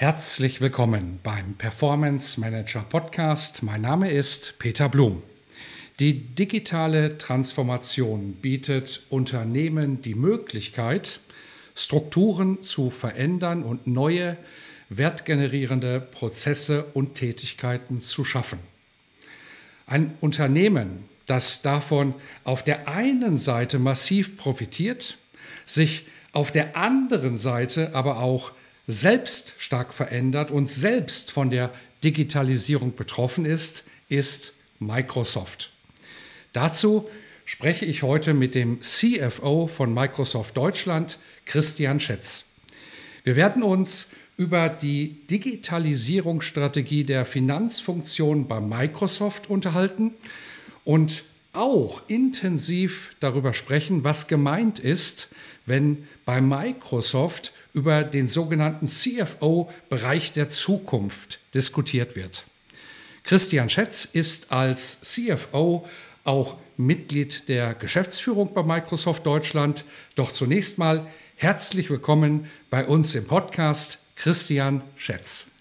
Herzlich willkommen beim Performance Manager Podcast. Mein Name ist Peter Blum. Die digitale Transformation bietet Unternehmen die Möglichkeit, Strukturen zu verändern und neue wertgenerierende Prozesse und Tätigkeiten zu schaffen. Ein Unternehmen, das davon auf der einen Seite massiv profitiert, sich auf der anderen Seite aber auch selbst stark verändert und selbst von der Digitalisierung betroffen ist, ist Microsoft. Dazu spreche ich heute mit dem CFO von Microsoft Deutschland, Christian Schätz. Wir werden uns über die Digitalisierungsstrategie der Finanzfunktion bei Microsoft unterhalten und auch intensiv darüber sprechen, was gemeint ist, wenn bei Microsoft über den sogenannten CFO-Bereich der Zukunft diskutiert wird. Christian Schätz ist als CFO auch Mitglied der Geschäftsführung bei Microsoft Deutschland. Doch zunächst mal herzlich willkommen bei uns im Podcast, Christian Schätz.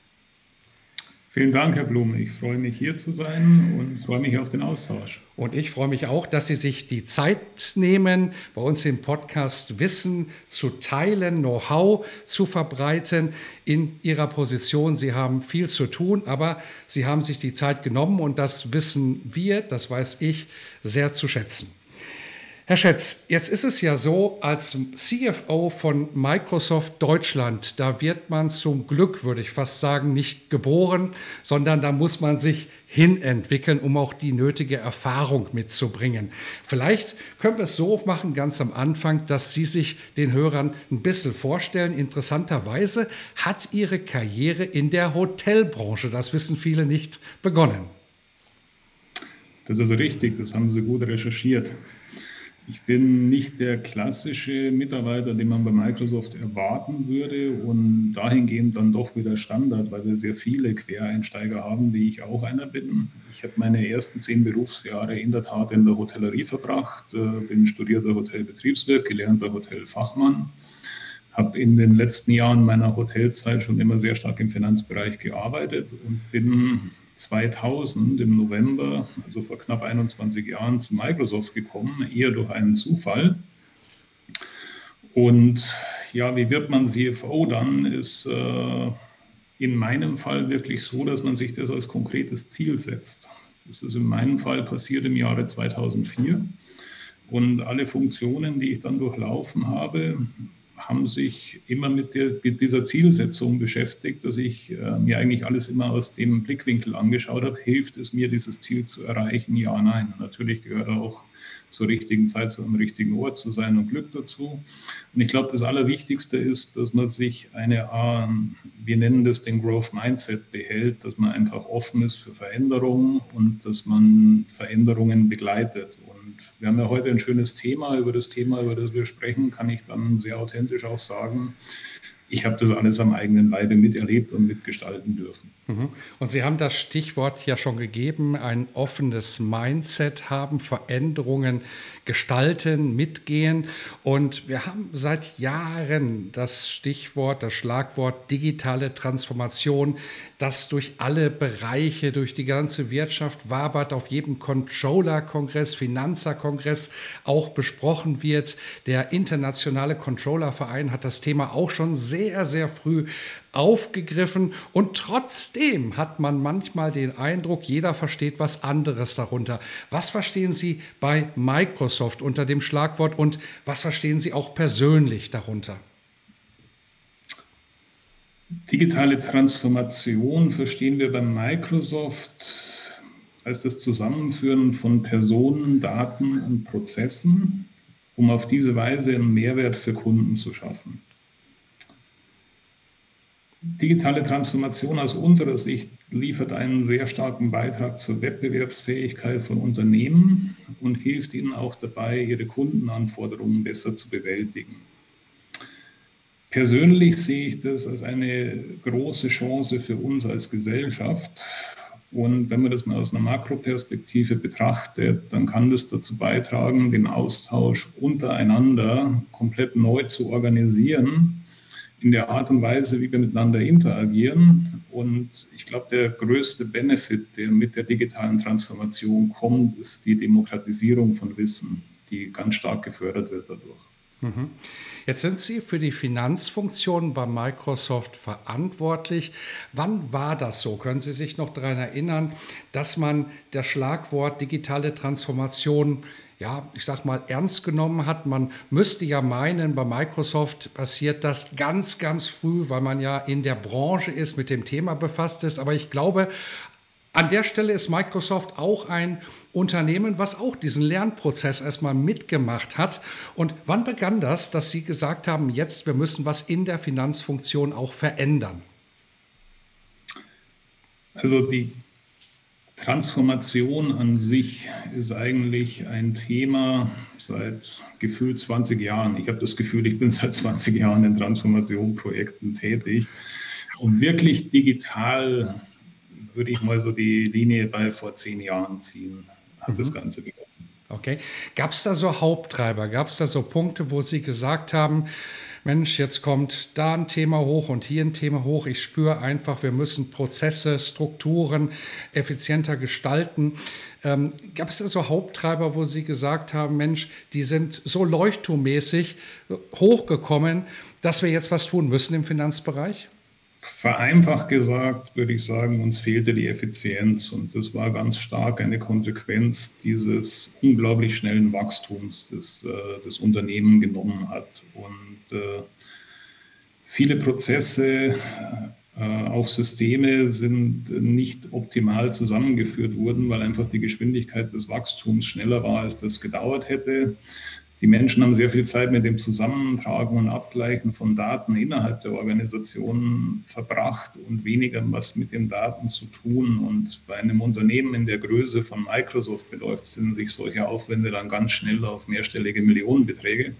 Vielen Dank, Herr Blume. Ich freue mich, hier zu sein und freue mich auf den Austausch. Und ich freue mich auch, dass Sie sich die Zeit nehmen, bei uns im Podcast Wissen zu teilen, Know-how zu verbreiten in Ihrer Position. Sie haben viel zu tun, aber Sie haben sich die Zeit genommen und das wissen wir, das weiß ich, sehr zu schätzen. Herr Schätz, jetzt ist es ja so, als CFO von Microsoft Deutschland, da wird man zum Glück, würde ich fast sagen, nicht geboren, sondern da muss man sich hinentwickeln, um auch die nötige Erfahrung mitzubringen. Vielleicht können wir es so machen, ganz am Anfang, dass Sie sich den Hörern ein bisschen vorstellen. Interessanterweise hat Ihre Karriere in der Hotelbranche, das wissen viele nicht, begonnen. Das ist richtig, das haben Sie gut recherchiert. Ich bin nicht der klassische Mitarbeiter, den man bei Microsoft erwarten würde und dahingehend dann doch wieder Standard, weil wir sehr viele Quereinsteiger haben, wie ich auch einer bin. Ich habe meine ersten zehn Berufsjahre in der Tat in der Hotellerie verbracht, äh, bin studierter Hotelbetriebswirt, gelernter Hotelfachmann, habe in den letzten Jahren meiner Hotelzeit schon immer sehr stark im Finanzbereich gearbeitet und bin 2000 im November, also vor knapp 21 Jahren, zu Microsoft gekommen, eher durch einen Zufall. Und ja, wie wird man CFO dann, ist äh, in meinem Fall wirklich so, dass man sich das als konkretes Ziel setzt. Das ist in meinem Fall passiert im Jahre 2004. Und alle Funktionen, die ich dann durchlaufen habe, haben sich immer mit, der, mit dieser Zielsetzung beschäftigt, dass ich äh, mir eigentlich alles immer aus dem Blickwinkel angeschaut habe. Hilft es mir, dieses Ziel zu erreichen? Ja, nein. Natürlich gehört auch zur richtigen Zeit zu einem richtigen Ort zu sein und Glück dazu. Und ich glaube, das Allerwichtigste ist, dass man sich eine, ähm, wir nennen das den Growth Mindset behält, dass man einfach offen ist für Veränderungen und dass man Veränderungen begleitet. Wir haben ja heute ein schönes Thema. Über das Thema, über das wir sprechen, kann ich dann sehr authentisch auch sagen, ich habe das alles am eigenen Leibe miterlebt und mitgestalten dürfen. Mhm. Und Sie haben das Stichwort ja schon gegeben, ein offenes Mindset haben, Veränderungen gestalten, mitgehen. Und wir haben seit Jahren das Stichwort, das Schlagwort digitale Transformation, das durch alle Bereiche, durch die ganze Wirtschaft wabert, auf jedem Controller-Kongress, Finanzer-Kongress auch besprochen wird. Der internationale Controller-Verein hat das Thema auch schon sehr, sehr früh aufgegriffen und trotzdem hat man manchmal den Eindruck, jeder versteht was anderes darunter. Was verstehen Sie bei Microsoft unter dem Schlagwort und was verstehen Sie auch persönlich darunter? Digitale Transformation verstehen wir bei Microsoft als das Zusammenführen von Personen, Daten und Prozessen um auf diese Weise einen Mehrwert für Kunden zu schaffen. Digitale Transformation aus unserer Sicht liefert einen sehr starken Beitrag zur Wettbewerbsfähigkeit von Unternehmen und hilft ihnen auch dabei, ihre Kundenanforderungen besser zu bewältigen. Persönlich sehe ich das als eine große Chance für uns als Gesellschaft. Und wenn man das mal aus einer Makroperspektive betrachtet, dann kann das dazu beitragen, den Austausch untereinander komplett neu zu organisieren in der Art und Weise, wie wir miteinander interagieren. Und ich glaube, der größte Benefit, der mit der digitalen Transformation kommt, ist die Demokratisierung von Wissen, die ganz stark gefördert wird dadurch. Mhm. Jetzt sind Sie für die Finanzfunktion bei Microsoft verantwortlich. Wann war das so? Können Sie sich noch daran erinnern, dass man das Schlagwort digitale Transformation ja, ich sag mal, ernst genommen hat. Man müsste ja meinen, bei Microsoft passiert das ganz, ganz früh, weil man ja in der Branche ist, mit dem Thema befasst ist. Aber ich glaube, an der Stelle ist Microsoft auch ein Unternehmen, was auch diesen Lernprozess erstmal mitgemacht hat. Und wann begann das, dass Sie gesagt haben, jetzt wir müssen was in der Finanzfunktion auch verändern? Also die Transformation an sich ist eigentlich ein Thema seit gefühlt 20 Jahren. Ich habe das Gefühl, ich bin seit 20 Jahren in Transformationprojekten tätig. Und wirklich digital würde ich mal so die Linie bei vor zehn Jahren ziehen, hat mhm. das Ganze begonnen. Okay. Gab es da so Haupttreiber? Gab es da so Punkte, wo Sie gesagt haben, Mensch, jetzt kommt da ein Thema hoch und hier ein Thema hoch. Ich spüre einfach, wir müssen Prozesse, Strukturen effizienter gestalten. Ähm, Gab es da so Haupttreiber, wo Sie gesagt haben, Mensch, die sind so leuchtturmäßig hochgekommen, dass wir jetzt was tun müssen im Finanzbereich? Vereinfacht gesagt würde ich sagen, uns fehlte die Effizienz und das war ganz stark eine Konsequenz dieses unglaublich schnellen Wachstums, das äh, das Unternehmen genommen hat. Und äh, viele Prozesse, äh, auch Systeme sind nicht optimal zusammengeführt worden, weil einfach die Geschwindigkeit des Wachstums schneller war, als das gedauert hätte. Die Menschen haben sehr viel Zeit mit dem Zusammentragen und Abgleichen von Daten innerhalb der Organisation verbracht und weniger was mit den Daten zu tun. Und bei einem Unternehmen in der Größe von Microsoft beläuft sind sich solche Aufwände dann ganz schnell auf mehrstellige Millionenbeträge.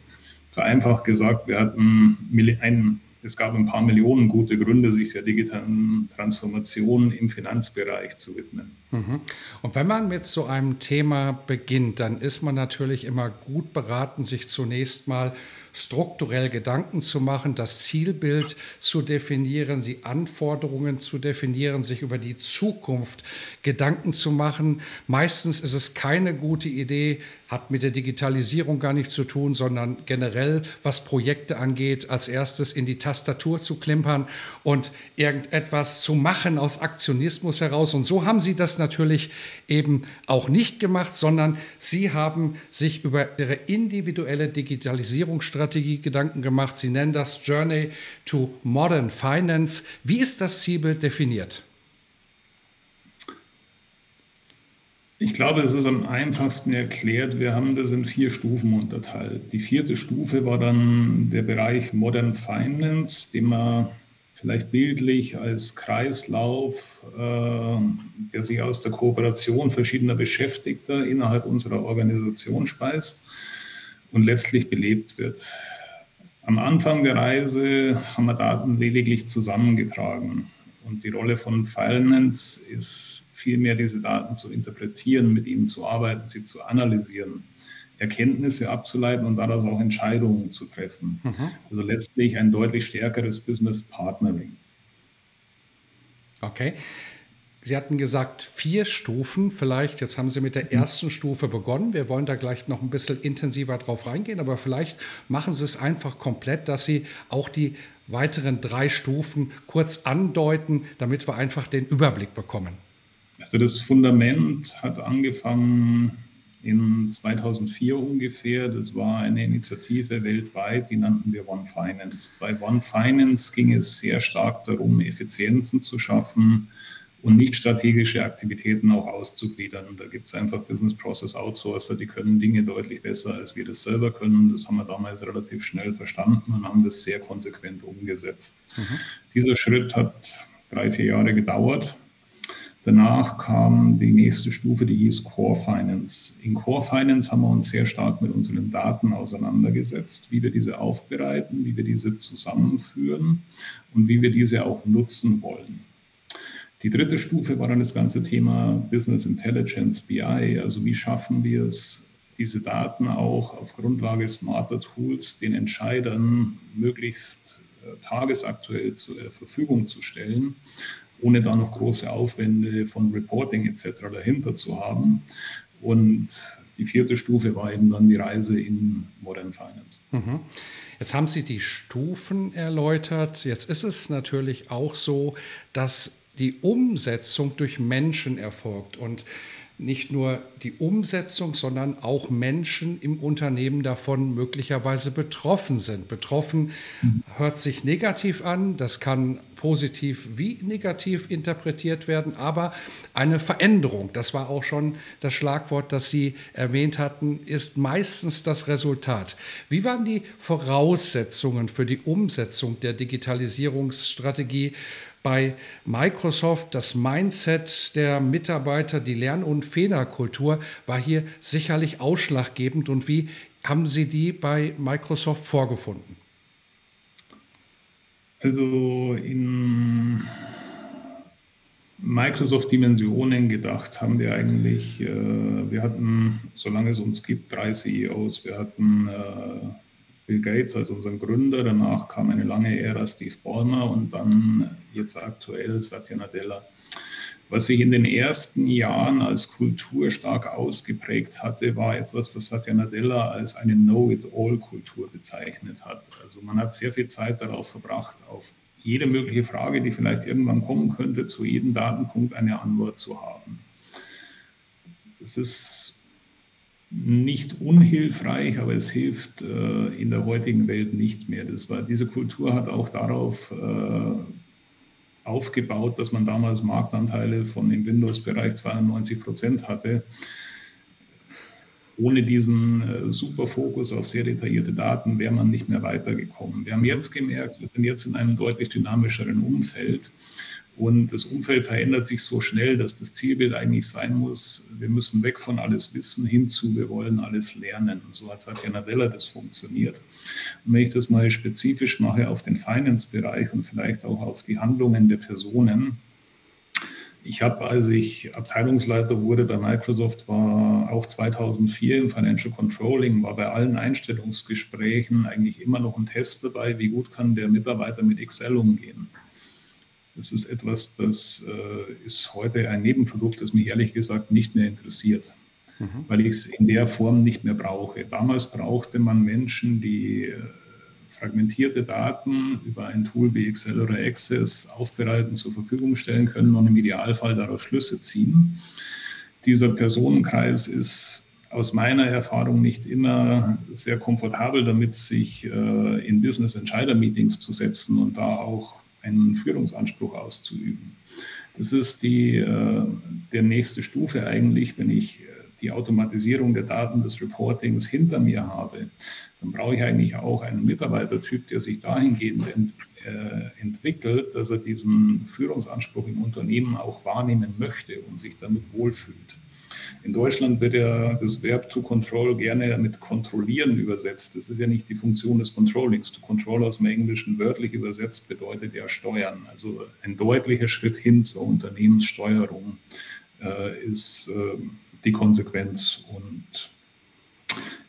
Vereinfacht gesagt, wir hatten ein es gab ein paar Millionen gute Gründe, sich der digitalen Transformation im Finanzbereich zu widmen. Mhm. Und wenn man mit so einem Thema beginnt, dann ist man natürlich immer gut beraten, sich zunächst mal strukturell Gedanken zu machen, das Zielbild zu definieren, die Anforderungen zu definieren, sich über die Zukunft Gedanken zu machen. Meistens ist es keine gute Idee, hat mit der Digitalisierung gar nichts zu tun, sondern generell, was Projekte angeht, als erstes in die Tastatur zu klimpern und irgendetwas zu machen aus Aktionismus heraus. Und so haben Sie das natürlich eben auch nicht gemacht, sondern Sie haben sich über Ihre individuelle Digitalisierungsstrategie Gedanken gemacht. Sie nennen das Journey to Modern Finance. Wie ist das Zielbild definiert? Ich glaube, es ist am einfachsten erklärt. Wir haben das in vier Stufen unterteilt. Die vierte Stufe war dann der Bereich Modern Finance, den man vielleicht bildlich als Kreislauf, äh, der sich aus der Kooperation verschiedener Beschäftigter innerhalb unserer Organisation speist und letztlich belebt wird. Am Anfang der Reise haben wir Daten lediglich zusammengetragen. Und die Rolle von Finance ist vielmehr diese Daten zu interpretieren, mit ihnen zu arbeiten, sie zu analysieren, Erkenntnisse abzuleiten und daraus auch Entscheidungen zu treffen. Mhm. Also letztlich ein deutlich stärkeres Business Partnering. Okay. Sie hatten gesagt, vier Stufen. Vielleicht, jetzt haben Sie mit der mhm. ersten Stufe begonnen. Wir wollen da gleich noch ein bisschen intensiver drauf reingehen, aber vielleicht machen Sie es einfach komplett, dass Sie auch die weiteren drei Stufen kurz andeuten, damit wir einfach den Überblick bekommen. Also das Fundament hat angefangen in 2004 ungefähr. Das war eine Initiative weltweit, die nannten wir One Finance. Bei One Finance ging es sehr stark darum, Effizienzen zu schaffen, und nicht strategische Aktivitäten auch auszugliedern. Da gibt es einfach Business Process Outsourcer, die können Dinge deutlich besser, als wir das selber können. Das haben wir damals relativ schnell verstanden und haben das sehr konsequent umgesetzt. Mhm. Dieser Schritt hat drei, vier Jahre gedauert. Danach kam die nächste Stufe, die hieß Core Finance. In Core Finance haben wir uns sehr stark mit unseren Daten auseinandergesetzt, wie wir diese aufbereiten, wie wir diese zusammenführen und wie wir diese auch nutzen wollen. Die dritte Stufe war dann das ganze Thema Business Intelligence, BI. Also wie schaffen wir es, diese Daten auch auf Grundlage smarter Tools den Entscheidern möglichst äh, tagesaktuell zur äh, Verfügung zu stellen, ohne da noch große Aufwände von Reporting etc. dahinter zu haben. Und die vierte Stufe war eben dann die Reise in Modern Finance. Mhm. Jetzt haben Sie die Stufen erläutert. Jetzt ist es natürlich auch so, dass die Umsetzung durch Menschen erfolgt und nicht nur die Umsetzung, sondern auch Menschen im Unternehmen davon möglicherweise betroffen sind. Betroffen mhm. hört sich negativ an, das kann positiv wie negativ interpretiert werden, aber eine Veränderung, das war auch schon das Schlagwort, das Sie erwähnt hatten, ist meistens das Resultat. Wie waren die Voraussetzungen für die Umsetzung der Digitalisierungsstrategie bei Microsoft das Mindset der Mitarbeiter, die Lern- und Fehlerkultur war hier sicherlich ausschlaggebend. Und wie haben Sie die bei Microsoft vorgefunden? Also in Microsoft-Dimensionen gedacht haben wir eigentlich, äh, wir hatten, solange es uns gibt, drei CEOs. Wir hatten äh, Bill Gates als unseren Gründer, danach kam eine lange Ära Steve Ballmer und dann jetzt aktuell Satya Nadella. Was sich in den ersten Jahren als Kultur stark ausgeprägt hatte, war etwas, was Satya Nadella als eine Know-it-all-Kultur bezeichnet hat. Also man hat sehr viel Zeit darauf verbracht, auf jede mögliche Frage, die vielleicht irgendwann kommen könnte, zu jedem Datenpunkt eine Antwort zu haben. Es ist nicht unhilfreich, aber es hilft äh, in der heutigen Welt nicht mehr. Das war, diese Kultur hat auch darauf äh, aufgebaut, dass man damals Marktanteile von im Windows-Bereich 92 Prozent hatte. Ohne diesen äh, super Fokus auf sehr detaillierte Daten wäre man nicht mehr weitergekommen. Wir haben jetzt gemerkt, wir sind jetzt in einem deutlich dynamischeren Umfeld. Und das Umfeld verändert sich so schnell, dass das Zielbild eigentlich sein muss, wir müssen weg von alles Wissen hinzu, wir wollen alles lernen. Und so hat Satya Nadella das funktioniert. Und wenn ich das mal spezifisch mache auf den Finance-Bereich und vielleicht auch auf die Handlungen der Personen, ich habe, als ich Abteilungsleiter wurde bei Microsoft, war auch 2004 im Financial Controlling, war bei allen Einstellungsgesprächen eigentlich immer noch ein Test dabei, wie gut kann der Mitarbeiter mit Excel umgehen. Das ist etwas, das äh, ist heute ein Nebenprodukt, das mich ehrlich gesagt nicht mehr interessiert, mhm. weil ich es in der Form nicht mehr brauche. Damals brauchte man Menschen, die äh, fragmentierte Daten über ein Tool wie Excel oder Access aufbereiten, zur Verfügung stellen können und im Idealfall daraus Schlüsse ziehen. Dieser Personenkreis ist aus meiner Erfahrung nicht immer sehr komfortabel damit, sich äh, in Business-Entscheider-Meetings zu setzen und da auch einen Führungsanspruch auszuüben. Das ist die, äh, der nächste Stufe eigentlich, wenn ich äh, die Automatisierung der Daten des Reportings hinter mir habe, dann brauche ich eigentlich auch einen Mitarbeitertyp, der sich dahingehend ent, äh, entwickelt, dass er diesen Führungsanspruch im Unternehmen auch wahrnehmen möchte und sich damit wohlfühlt. In Deutschland wird ja das Verb to control gerne mit kontrollieren übersetzt. Das ist ja nicht die Funktion des Controllings. To control aus dem Englischen wörtlich übersetzt bedeutet ja steuern. Also ein deutlicher Schritt hin zur Unternehmenssteuerung äh, ist äh, die Konsequenz. Und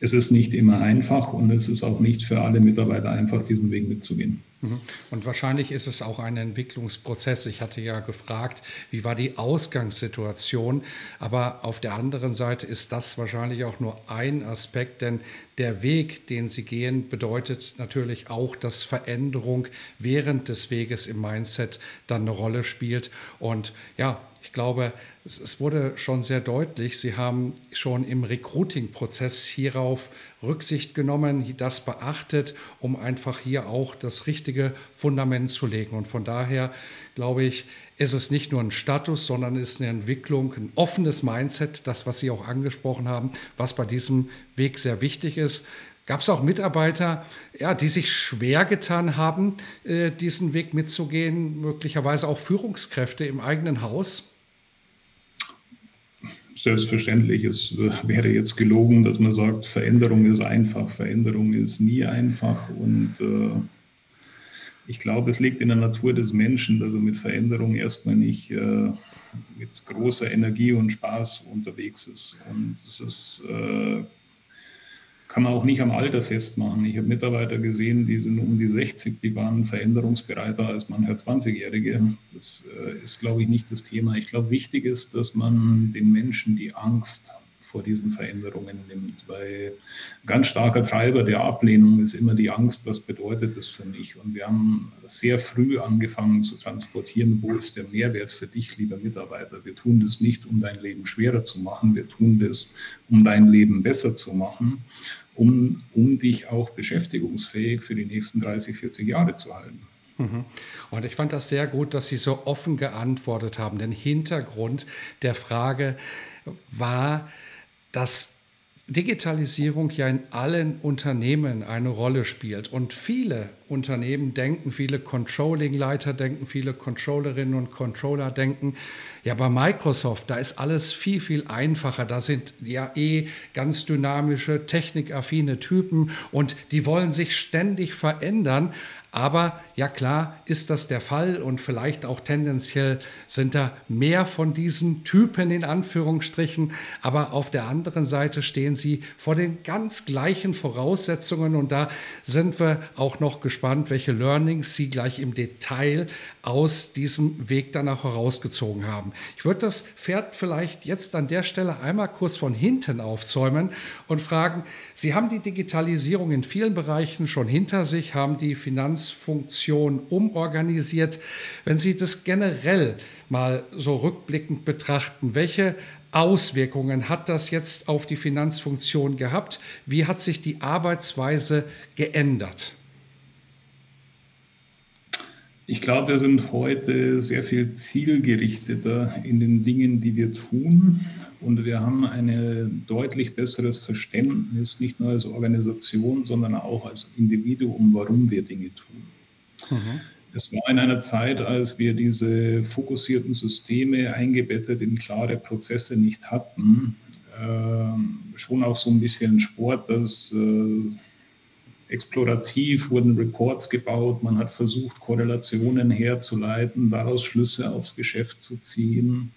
es ist nicht immer einfach und es ist auch nicht für alle Mitarbeiter einfach, diesen Weg mitzugehen. Mhm. Und wahrscheinlich ist es auch ein Entwicklungsprozess. Ich hatte ja gefragt, wie war die Ausgangssituation? Aber auf der anderen Seite ist das wahrscheinlich auch nur ein Aspekt, denn der Weg, den Sie gehen, bedeutet natürlich auch, dass Veränderung während des Weges im Mindset dann eine Rolle spielt. Und ja, ich glaube, es, wurde schon sehr deutlich, Sie haben schon im Recruiting-Prozess hierauf Rücksicht genommen, das beachtet, um einfach hier auch das richtige Fundament zu legen. Und von daher glaube ich, ist es nicht nur ein Status, sondern ist eine Entwicklung, ein offenes Mindset, das, was Sie auch angesprochen haben, was bei diesem Weg sehr wichtig ist. Gab es auch Mitarbeiter, ja, die sich schwer getan haben, äh, diesen Weg mitzugehen, möglicherweise auch Führungskräfte im eigenen Haus? Selbstverständlich, es äh, wäre jetzt gelogen, dass man sagt, Veränderung ist einfach. Veränderung ist nie einfach und äh, ich glaube, es liegt in der Natur des Menschen, dass er mit Veränderung erstmal nicht äh, mit großer Energie und Spaß unterwegs ist. Und das ist, äh, kann man auch nicht am Alter festmachen. Ich habe Mitarbeiter gesehen, die sind um die 60, die waren veränderungsbereiter als mancher 20-Jährige. Das äh, ist, glaube ich, nicht das Thema. Ich glaube, wichtig ist, dass man den Menschen die Angst vor diesen Veränderungen nimmt. Weil ein ganz starker Treiber der Ablehnung ist immer die Angst, was bedeutet das für mich? Und wir haben sehr früh angefangen zu transportieren, wo ist der Mehrwert für dich, lieber Mitarbeiter? Wir tun das nicht, um dein Leben schwerer zu machen, wir tun das, um dein Leben besser zu machen, um, um dich auch beschäftigungsfähig für die nächsten 30, 40 Jahre zu halten. Mhm. Und ich fand das sehr gut, dass Sie so offen geantwortet haben. Den Hintergrund der Frage war, dass Digitalisierung ja in allen Unternehmen eine Rolle spielt. Und viele Unternehmen denken, viele Controlling-Leiter denken, viele Controllerinnen und Controller denken, ja, bei Microsoft, da ist alles viel, viel einfacher. Da sind ja eh ganz dynamische, technikaffine Typen und die wollen sich ständig verändern. Aber ja klar ist das der Fall und vielleicht auch tendenziell sind da mehr von diesen Typen in Anführungsstrichen. Aber auf der anderen Seite stehen sie vor den ganz gleichen Voraussetzungen und da sind wir auch noch gespannt, welche Learnings Sie gleich im Detail aus diesem Weg danach herausgezogen haben. Ich würde das Pferd vielleicht jetzt an der Stelle einmal kurz von hinten aufzäumen und fragen, Sie haben die Digitalisierung in vielen Bereichen schon hinter sich, haben die Finanzfunktion umorganisiert. Wenn Sie das generell mal so rückblickend betrachten, welche Auswirkungen hat das jetzt auf die Finanzfunktion gehabt? Wie hat sich die Arbeitsweise geändert? Ich glaube, wir sind heute sehr viel zielgerichteter in den Dingen, die wir tun. Und wir haben ein deutlich besseres Verständnis, nicht nur als Organisation, sondern auch als Individuum, warum wir Dinge tun. Mhm. Es war in einer Zeit, als wir diese fokussierten Systeme eingebettet in klare Prozesse nicht hatten, äh, schon auch so ein bisschen Sport, dass äh, explorativ wurden Reports gebaut, man hat versucht, Korrelationen herzuleiten, daraus Schlüsse aufs Geschäft zu ziehen.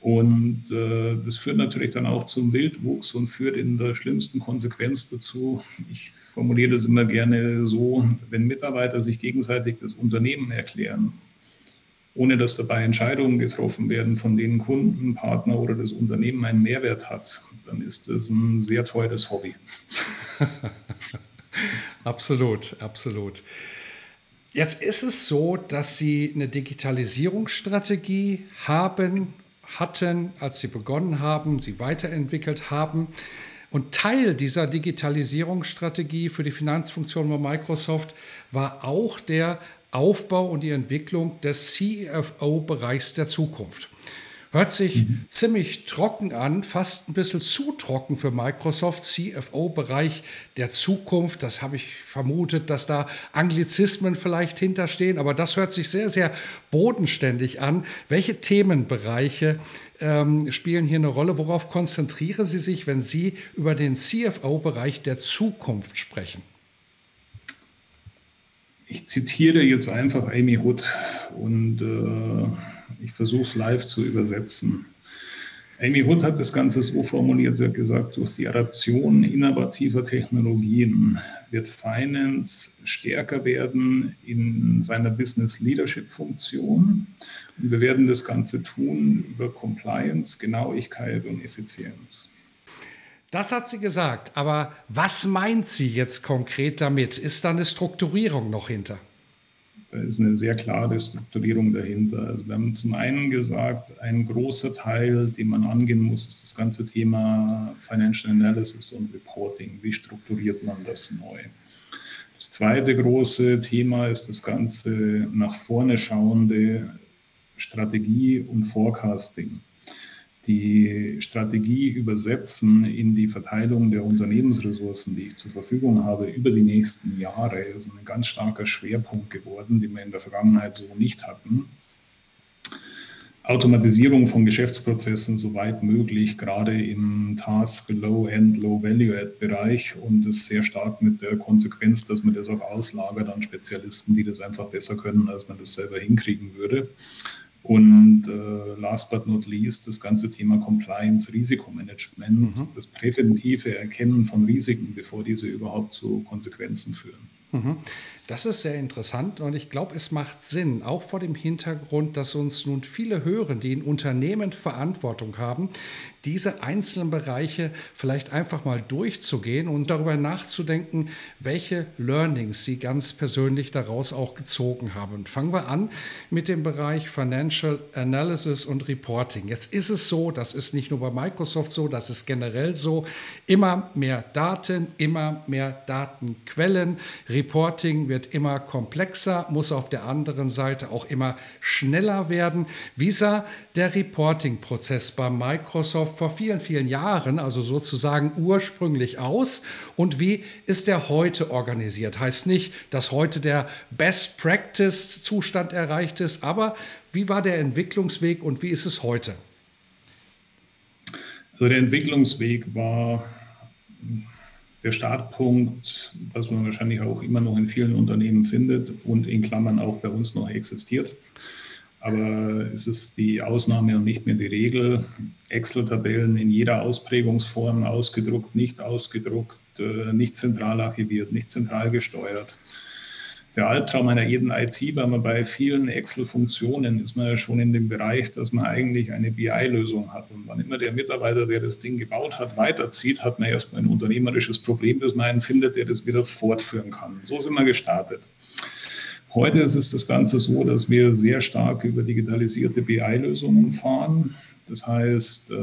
Und äh, das führt natürlich dann auch zum Wildwuchs und führt in der schlimmsten Konsequenz dazu, ich formuliere das immer gerne so, wenn Mitarbeiter sich gegenseitig das Unternehmen erklären, ohne dass dabei Entscheidungen getroffen werden, von denen Kunden, Partner oder das Unternehmen einen Mehrwert hat, dann ist das ein sehr teures Hobby. absolut, absolut. Jetzt ist es so, dass Sie eine Digitalisierungsstrategie haben, hatten, als Sie begonnen haben, sie weiterentwickelt haben. Und Teil dieser Digitalisierungsstrategie für die Finanzfunktion bei Microsoft war auch der Aufbau und die Entwicklung des CFO-Bereichs der Zukunft. Hört sich mhm. ziemlich trocken an, fast ein bisschen zu trocken für Microsoft, CFO-Bereich der Zukunft. Das habe ich vermutet, dass da Anglizismen vielleicht hinterstehen, aber das hört sich sehr, sehr bodenständig an. Welche Themenbereiche ähm, spielen hier eine Rolle? Worauf konzentrieren Sie sich, wenn Sie über den CFO-Bereich der Zukunft sprechen? Ich zitiere jetzt einfach Amy Hood und äh ich versuche es live zu übersetzen. Amy Hood hat das Ganze so formuliert, sie hat gesagt, durch die Adaption innovativer Technologien wird Finance stärker werden in seiner Business Leadership Funktion. Und wir werden das Ganze tun über Compliance, Genauigkeit und Effizienz. Das hat sie gesagt, aber was meint sie jetzt konkret damit? Ist da eine Strukturierung noch hinter? Da ist eine sehr klare Strukturierung dahinter. Also wir haben zum einen gesagt, ein großer Teil, den man angehen muss, ist das ganze Thema Financial Analysis und Reporting. Wie strukturiert man das neu? Das zweite große Thema ist das ganze nach vorne schauende Strategie und Forecasting die Strategie übersetzen in die Verteilung der Unternehmensressourcen, die ich zur Verfügung habe, über die nächsten Jahre, ist ein ganz starker Schwerpunkt geworden, den wir in der Vergangenheit so nicht hatten. Automatisierung von Geschäftsprozessen soweit möglich, gerade im Task Low-End, Low-Value-Add-Bereich und das sehr stark mit der Konsequenz, dass man das auch auslagert an Spezialisten, die das einfach besser können, als man das selber hinkriegen würde. Und äh, last but not least das ganze Thema Compliance, Risikomanagement, mhm. das präventive Erkennen von Risiken, bevor diese überhaupt zu Konsequenzen führen. Mhm. Das ist sehr interessant und ich glaube, es macht Sinn, auch vor dem Hintergrund, dass uns nun viele hören, die in Unternehmen Verantwortung haben, diese einzelnen Bereiche vielleicht einfach mal durchzugehen und darüber nachzudenken, welche Learnings sie ganz persönlich daraus auch gezogen haben. Und fangen wir an mit dem Bereich Financial Analysis und Reporting. Jetzt ist es so, das ist nicht nur bei Microsoft so, das ist generell so, immer mehr Daten, immer mehr Datenquellen, Reporting wird immer komplexer, muss auf der anderen Seite auch immer schneller werden. Wie sah der Reporting-Prozess bei Microsoft vor vielen, vielen Jahren, also sozusagen ursprünglich aus? Und wie ist der heute organisiert? Heißt nicht, dass heute der Best-Practice-Zustand erreicht ist, aber wie war der Entwicklungsweg und wie ist es heute? Also der Entwicklungsweg war der Startpunkt, was man wahrscheinlich auch immer noch in vielen Unternehmen findet und in Klammern auch bei uns noch existiert. Aber es ist die Ausnahme und nicht mehr die Regel. Excel-Tabellen in jeder Ausprägungsform ausgedruckt, nicht ausgedruckt, äh, nicht zentral archiviert, nicht zentral gesteuert der Albtraum einer jeden IT, weil man bei vielen Excel-Funktionen ist man ja schon in dem Bereich, dass man eigentlich eine BI-Lösung hat. Und wann immer der Mitarbeiter, der das Ding gebaut hat, weiterzieht, hat man erstmal ein unternehmerisches Problem, das man einen findet, der das wieder fortführen kann. So sind wir gestartet. Heute ist es das Ganze so, dass wir sehr stark über digitalisierte BI-Lösungen fahren. Das heißt, äh,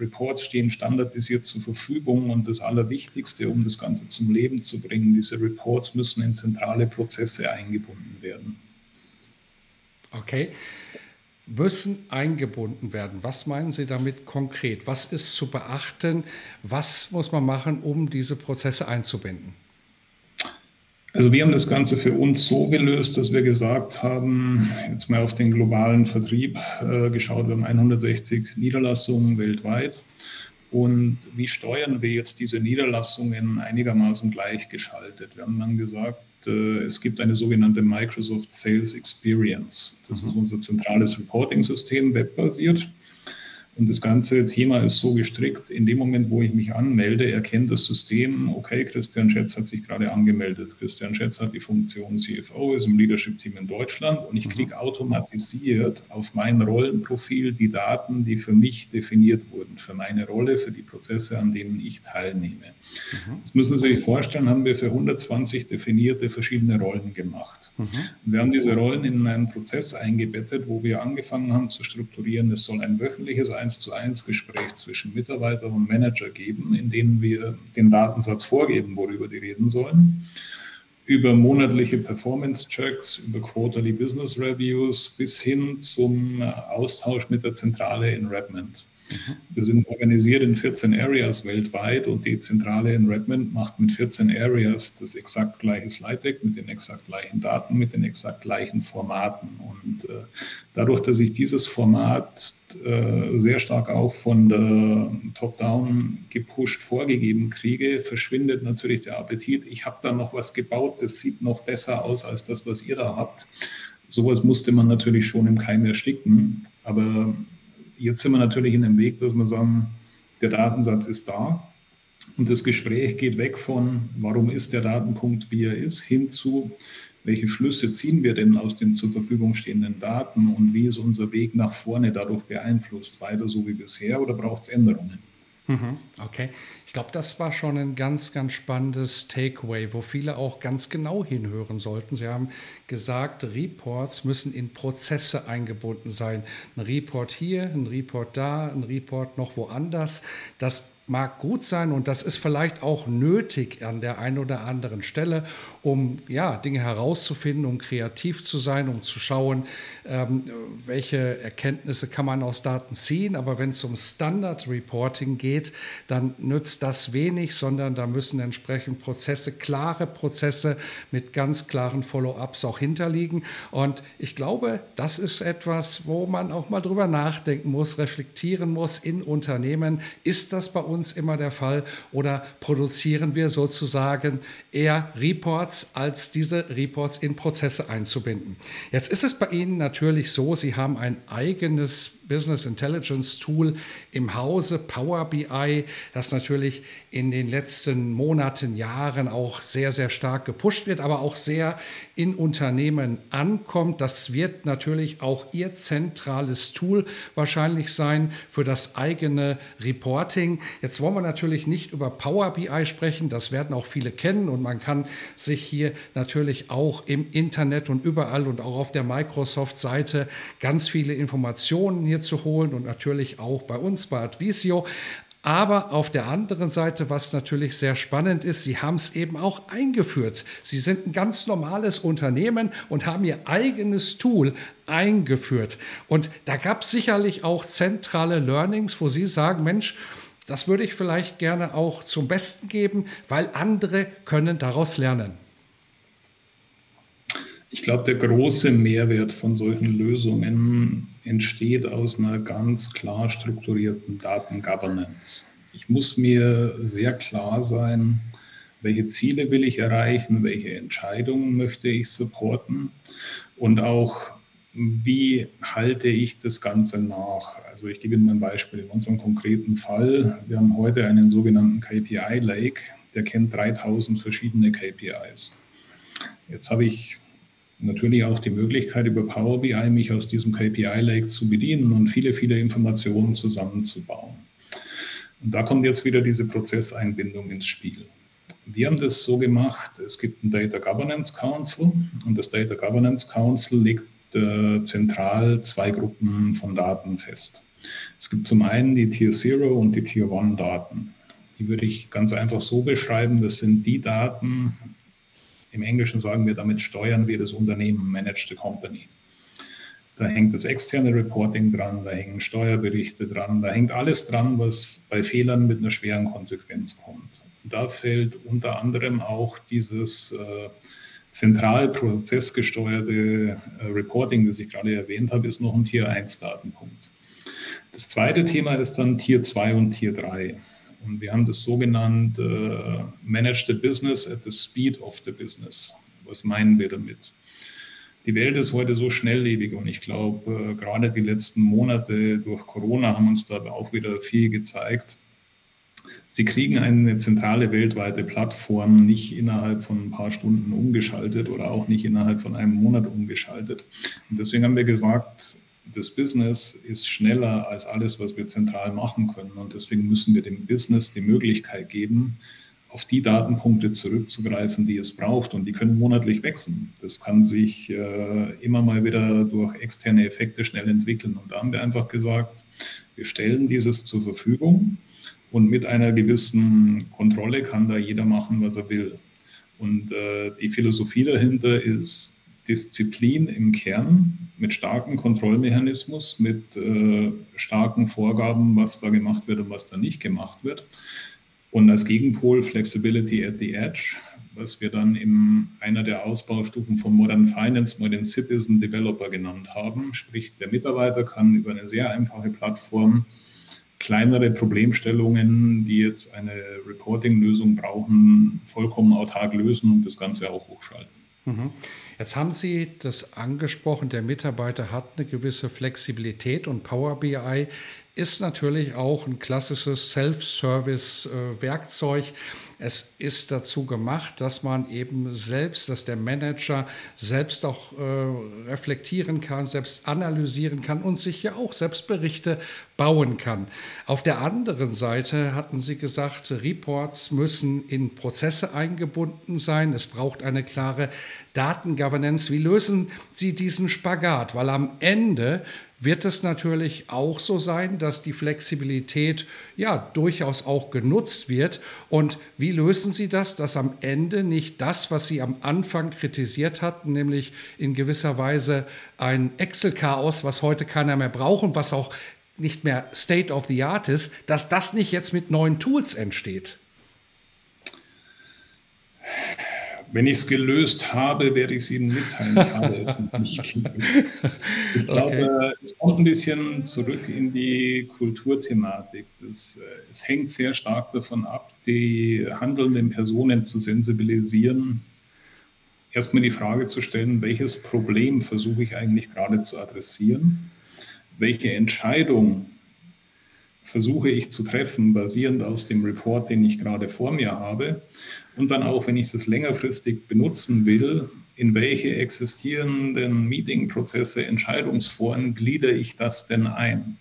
Reports stehen standardisiert zur Verfügung und das Allerwichtigste, um das Ganze zum Leben zu bringen, diese Reports müssen in zentrale Prozesse eingebunden werden. Okay. Müssen eingebunden werden. Was meinen Sie damit konkret? Was ist zu beachten? Was muss man machen, um diese Prozesse einzubinden? Also wir haben das Ganze für uns so gelöst, dass wir gesagt haben, jetzt mal auf den globalen Vertrieb äh, geschaut, wir haben 160 Niederlassungen weltweit. Und wie steuern wir jetzt diese Niederlassungen einigermaßen gleichgeschaltet? Wir haben dann gesagt, äh, es gibt eine sogenannte Microsoft Sales Experience. Das ist unser zentrales Reporting-System, webbasiert. Und das ganze Thema ist so gestrickt, in dem Moment, wo ich mich anmelde, erkennt das System, okay, Christian Schätz hat sich gerade angemeldet. Christian Schätz hat die Funktion CFO, ist im Leadership-Team in Deutschland und ich mhm. kriege automatisiert auf mein Rollenprofil die Daten, die für mich definiert wurden, für meine Rolle, für die Prozesse, an denen ich teilnehme. Mhm. Das müssen Sie sich vorstellen, haben wir für 120 definierte verschiedene Rollen gemacht. Mhm. Wir haben diese Rollen in einen Prozess eingebettet, wo wir angefangen haben zu strukturieren. Es soll ein wöchentliches eins zu eins Gespräch zwischen Mitarbeiter und Manager geben, in dem wir den Datensatz vorgeben, worüber die reden sollen. Über monatliche Performance-Checks, über Quarterly Business Reviews bis hin zum Austausch mit der Zentrale in Redmond. Mhm. Wir sind organisiert in 14 Areas weltweit und die Zentrale in Redmond macht mit 14 Areas das exakt gleiche Slide Deck mit den exakt gleichen Daten, mit den exakt gleichen Formaten. Und äh, dadurch, dass ich dieses Format äh, sehr stark auch von der Top-Down gepusht vorgegeben kriege, verschwindet natürlich der Appetit. Ich habe da noch was gebaut, das sieht noch besser aus als das, was ihr da habt. Sowas musste man natürlich schon im Keim ersticken. Aber jetzt sind wir natürlich in dem Weg, dass wir sagen, der Datensatz ist da und das Gespräch geht weg von, warum ist der Datenpunkt, wie er ist, hin zu, welche Schlüsse ziehen wir denn aus den zur Verfügung stehenden Daten und wie ist unser Weg nach vorne dadurch beeinflusst? Weiter so wie bisher oder braucht es Änderungen? Mhm, okay, ich glaube, das war schon ein ganz, ganz spannendes Takeaway, wo viele auch ganz genau hinhören sollten. Sie haben gesagt, Reports müssen in Prozesse eingebunden sein. Ein Report hier, ein Report da, ein Report noch woanders. Das mag gut sein und das ist vielleicht auch nötig an der einen oder anderen Stelle, um ja, Dinge herauszufinden, um kreativ zu sein, um zu schauen, ähm, welche Erkenntnisse kann man aus Daten ziehen. Aber wenn es um Standard Reporting geht, dann nützt das wenig, sondern da müssen entsprechend Prozesse, klare Prozesse mit ganz klaren Follow-ups auch hinterliegen. Und ich glaube, das ist etwas, wo man auch mal drüber nachdenken muss, reflektieren muss in Unternehmen. Ist das bei uns immer der Fall oder produzieren wir sozusagen eher Reports, als diese Reports in Prozesse einzubinden? Jetzt ist es bei Ihnen natürlich so, Sie haben ein eigenes Business Intelligence Tool im Hause, Power BI, das natürlich in den letzten Monaten, Jahren auch sehr, sehr stark gepusht wird, aber auch sehr in Unternehmen ankommt. Das wird natürlich auch Ihr zentrales Tool wahrscheinlich sein für das eigene Reporting. Jetzt wollen wir natürlich nicht über Power BI sprechen, das werden auch viele kennen und man kann sich hier natürlich auch im Internet und überall und auch auf der Microsoft-Seite ganz viele Informationen hier zu holen und natürlich auch bei uns bei Advisio. Aber auf der anderen Seite, was natürlich sehr spannend ist, Sie haben es eben auch eingeführt. Sie sind ein ganz normales Unternehmen und haben Ihr eigenes Tool eingeführt. Und da gab es sicherlich auch zentrale Learnings, wo Sie sagen, Mensch, das würde ich vielleicht gerne auch zum Besten geben, weil andere können daraus lernen. Ich glaube, der große Mehrwert von solchen Lösungen entsteht aus einer ganz klar strukturierten Datengovernance. Ich muss mir sehr klar sein, welche Ziele will ich erreichen, welche Entscheidungen möchte ich supporten und auch wie halte ich das Ganze nach. Also ich gebe Ihnen ein Beispiel. In unserem konkreten Fall, wir haben heute einen sogenannten KPI Lake, der kennt 3000 verschiedene KPIs. Jetzt habe ich natürlich auch die Möglichkeit, über Power BI mich aus diesem KPI Lake zu bedienen und viele, viele Informationen zusammenzubauen. Und da kommt jetzt wieder diese Prozesseinbindung ins Spiel. Wir haben das so gemacht, es gibt ein Data Governance Council und das Data Governance Council legt äh, zentral zwei Gruppen von Daten fest. Es gibt zum einen die Tier Zero und die Tier One Daten. Die würde ich ganz einfach so beschreiben, das sind die Daten, im Englischen sagen wir, damit steuern wir das Unternehmen, manage the company. Da hängt das externe Reporting dran, da hängen Steuerberichte dran, da hängt alles dran, was bei Fehlern mit einer schweren Konsequenz kommt. Da fällt unter anderem auch dieses äh, zentral prozessgesteuerte äh, Reporting, das ich gerade erwähnt habe, ist noch ein Tier 1 Datenpunkt. Das zweite Thema ist dann Tier 2 und Tier 3. Und wir haben das so genannt, äh, Manage the Business at the Speed of the Business. Was meinen wir damit? Die Welt ist heute so schnelllebig und ich glaube, äh, gerade die letzten Monate durch Corona haben uns da auch wieder viel gezeigt. Sie kriegen eine zentrale weltweite Plattform nicht innerhalb von ein paar Stunden umgeschaltet oder auch nicht innerhalb von einem Monat umgeschaltet. Und deswegen haben wir gesagt, das Business ist schneller als alles, was wir zentral machen können. Und deswegen müssen wir dem Business die Möglichkeit geben, auf die Datenpunkte zurückzugreifen, die es braucht. Und die können monatlich wechseln. Das kann sich äh, immer mal wieder durch externe Effekte schnell entwickeln. Und da haben wir einfach gesagt, wir stellen dieses zur Verfügung. Und mit einer gewissen Kontrolle kann da jeder machen, was er will. Und äh, die Philosophie dahinter ist, Disziplin im Kern mit starkem Kontrollmechanismus, mit äh, starken Vorgaben, was da gemacht wird und was da nicht gemacht wird. Und als Gegenpol Flexibility at the Edge, was wir dann in einer der Ausbaustufen von Modern Finance Modern Citizen Developer genannt haben. Sprich, der Mitarbeiter kann über eine sehr einfache Plattform kleinere Problemstellungen, die jetzt eine Reporting-Lösung brauchen, vollkommen autark lösen und das Ganze auch hochschalten. Mhm. Jetzt haben Sie das angesprochen, der Mitarbeiter hat eine gewisse Flexibilität und Power BI ist natürlich auch ein klassisches Self-Service-Werkzeug. Es ist dazu gemacht, dass man eben selbst, dass der Manager selbst auch äh, reflektieren kann, selbst analysieren kann und sich ja auch selbst Berichte bauen kann. Auf der anderen Seite hatten Sie gesagt, Reports müssen in Prozesse eingebunden sein. Es braucht eine klare Datengovernance. Wie lösen Sie diesen Spagat? Weil am Ende wird es natürlich auch so sein, dass die Flexibilität ja durchaus auch genutzt wird. Und wie lösen Sie das, dass am Ende nicht das, was Sie am Anfang kritisiert hatten, nämlich in gewisser Weise ein Excel-Chaos, was heute keiner mehr braucht und was auch nicht mehr State of the Art ist, dass das nicht jetzt mit neuen Tools entsteht? Wenn ich es gelöst habe, werde ich es Ihnen mitteilen. Ich habe es nicht gelöst. Ich glaube, okay. es kommt ein bisschen zurück in die Kulturthematik. Das, äh, es hängt sehr stark davon ab, die handelnden Personen zu sensibilisieren. Erstmal die Frage zu stellen, welches Problem versuche ich eigentlich gerade zu adressieren? Welche Entscheidung versuche ich zu treffen, basierend aus dem Report, den ich gerade vor mir habe? Und dann auch, wenn ich das längerfristig benutzen will, in welche existierenden Meetingprozesse, Entscheidungsforen gliedere ich das denn ein?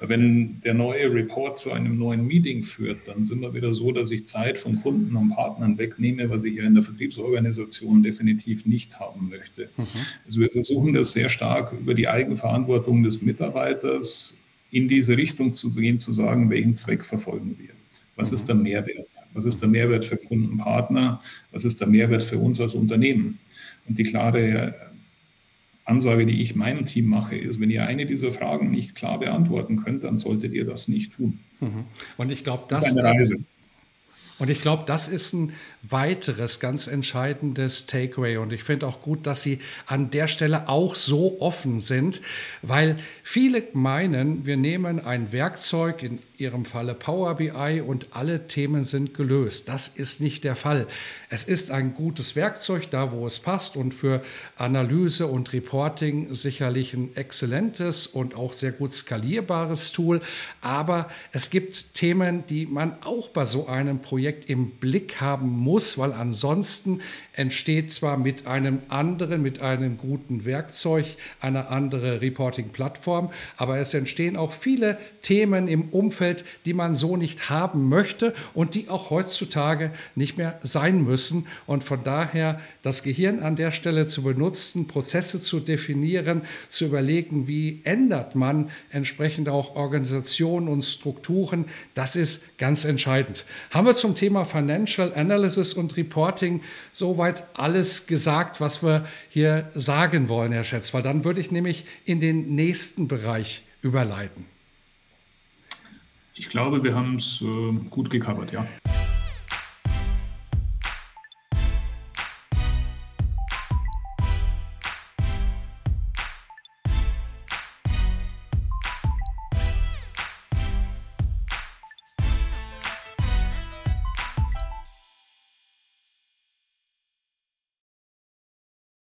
Wenn der neue Report zu einem neuen Meeting führt, dann sind wir wieder so, dass ich Zeit von Kunden und Partnern wegnehme, was ich ja in der Vertriebsorganisation definitiv nicht haben möchte. Mhm. Also wir versuchen das sehr stark über die Eigenverantwortung des Mitarbeiters in diese Richtung zu gehen, zu sagen, welchen Zweck verfolgen wir. Was ist der Mehrwert? Was ist der Mehrwert für Kundenpartner? Was ist der Mehrwert für uns als Unternehmen? Und die klare Ansage, die ich meinem Team mache, ist, wenn ihr eine dieser Fragen nicht klar beantworten könnt, dann solltet ihr das nicht tun. Mhm. Und ich glaube, das. Und ich glaube, das ist ein weiteres ganz entscheidendes Takeaway. Und ich finde auch gut, dass Sie an der Stelle auch so offen sind, weil viele meinen, wir nehmen ein Werkzeug, in Ihrem Falle Power BI, und alle Themen sind gelöst. Das ist nicht der Fall. Es ist ein gutes Werkzeug, da wo es passt und für Analyse und Reporting sicherlich ein exzellentes und auch sehr gut skalierbares Tool. Aber es gibt Themen, die man auch bei so einem Projekt im Blick haben muss, weil ansonsten entsteht zwar mit einem anderen, mit einem guten Werkzeug eine andere Reporting-Plattform, aber es entstehen auch viele Themen im Umfeld, die man so nicht haben möchte und die auch heutzutage nicht mehr sein müssen. Und von daher das Gehirn an der Stelle zu benutzen, Prozesse zu definieren, zu überlegen, wie ändert man entsprechend auch Organisationen und Strukturen, das ist ganz entscheidend. Haben wir zum Thema Financial Analysis und Reporting soweit soweit alles gesagt, was wir hier sagen wollen, Herr Schätz, weil dann würde ich nämlich in den nächsten Bereich überleiten. Ich glaube, wir haben es äh, gut gecovert, ja.